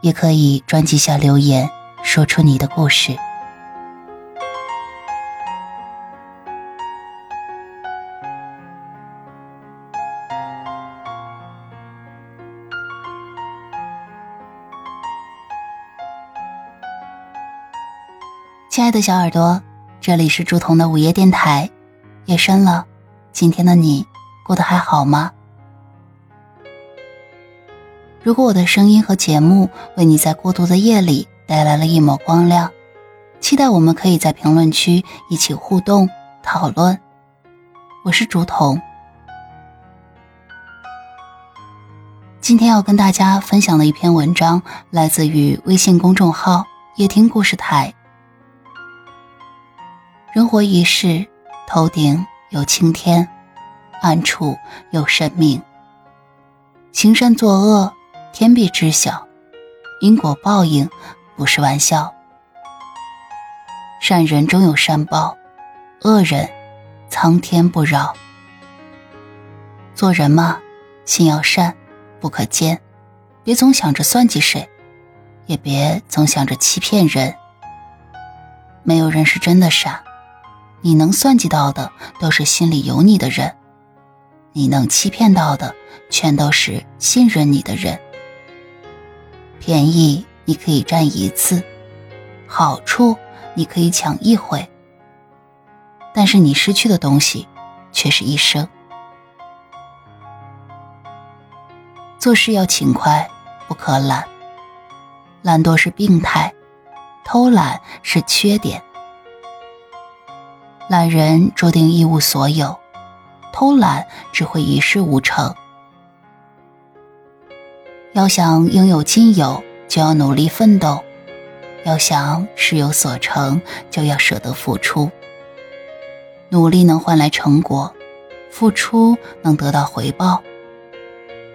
也可以专辑下留言，说出你的故事。亲爱的小耳朵，这里是朱彤的午夜电台。夜深了，今天的你过得还好吗？如果我的声音和节目为你在孤独的夜里带来了一抹光亮，期待我们可以在评论区一起互动讨论。我是竹筒，今天要跟大家分享的一篇文章来自于微信公众号“夜听故事台”。人活一世，头顶有青天，暗处有神明。行善作恶。天必知晓，因果报应不是玩笑。善人终有善报，恶人苍天不饶。做人嘛，心要善，不可奸，别总想着算计谁，也别总想着欺骗人。没有人是真的傻，你能算计到的都是心里有你的人，你能欺骗到的全都是信任你的人。便宜你可以占一次，好处你可以抢一回，但是你失去的东西却是一生。做事要勤快，不可懒。懒惰是病态，偷懒是缺点。懒人注定一无所有，偷懒只会一事无成。要想应有尽有，就要努力奋斗；要想事有所成，就要舍得付出。努力能换来成果，付出能得到回报。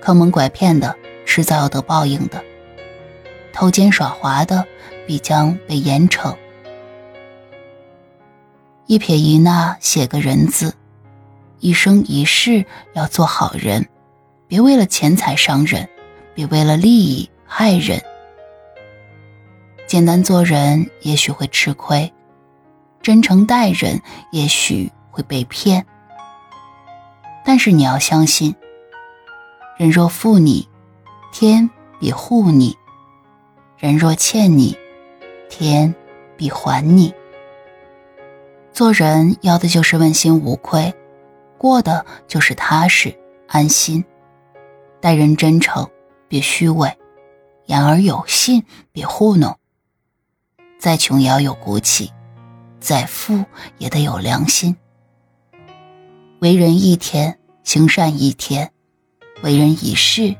坑蒙拐骗的，迟早要得报应的；偷奸耍滑的，必将被严惩。一撇一捺写个人字，一生一世要做好人，别为了钱财伤人。别为了利益害人。简单做人也许会吃亏，真诚待人也许会被骗。但是你要相信，人若负你，天必护你；人若欠你，天必还你。做人要的就是问心无愧，过的就是踏实安心，待人真诚。别虚伪，言而有信；别糊弄。再穷也要有骨气，再富也得有良心。为人一天，行善一天；为人一世，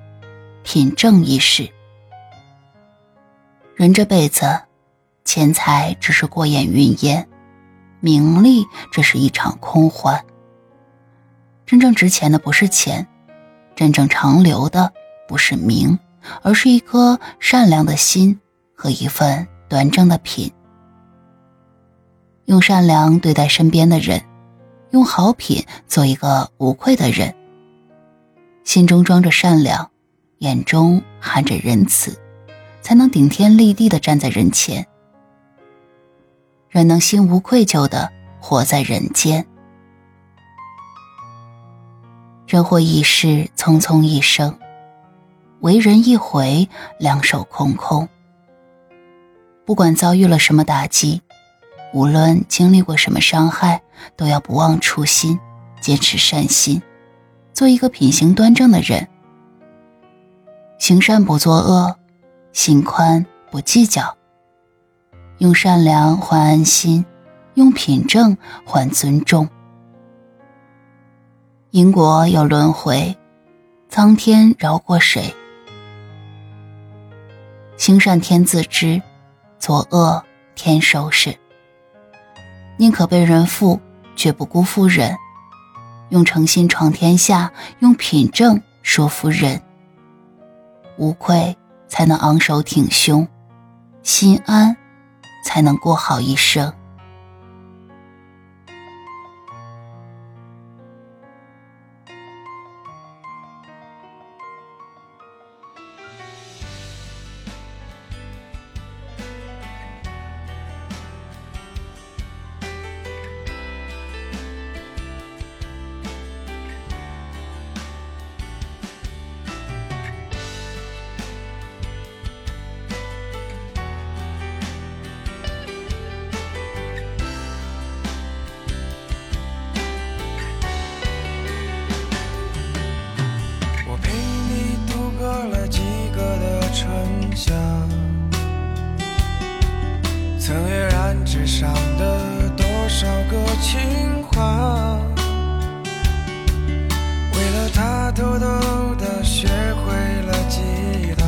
品正一世。人这辈子，钱财只是过眼云烟，名利只是一场空欢。真正值钱的不是钱，真正长留的。不是名，而是一颗善良的心和一份端正的品。用善良对待身边的人，用好品做一个无愧的人。心中装着善良，眼中含着仁慈，才能顶天立地的站在人前。人能心无愧疚的活在人间。人活一世，匆匆一生。为人一回，两手空空。不管遭遇了什么打击，无论经历过什么伤害，都要不忘初心，坚持善心，做一个品行端正的人。行善不作恶，心宽不计较。用善良换安心，用品正换尊重。因果有轮回，苍天饶过谁？行善天自知，作恶天收拾。宁可被人负，绝不辜负人。用诚心闯天下，用品正说服人。无愧才能昂首挺胸，心安才能过好一生。曾跃然纸上的多少个情话，为了他偷偷的学会了吉他，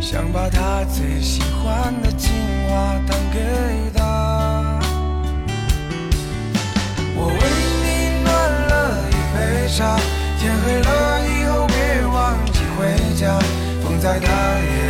想把他最喜欢的情话弹给他。我为你暖了一杯茶，天黑了以后别忘记。回家，风再大也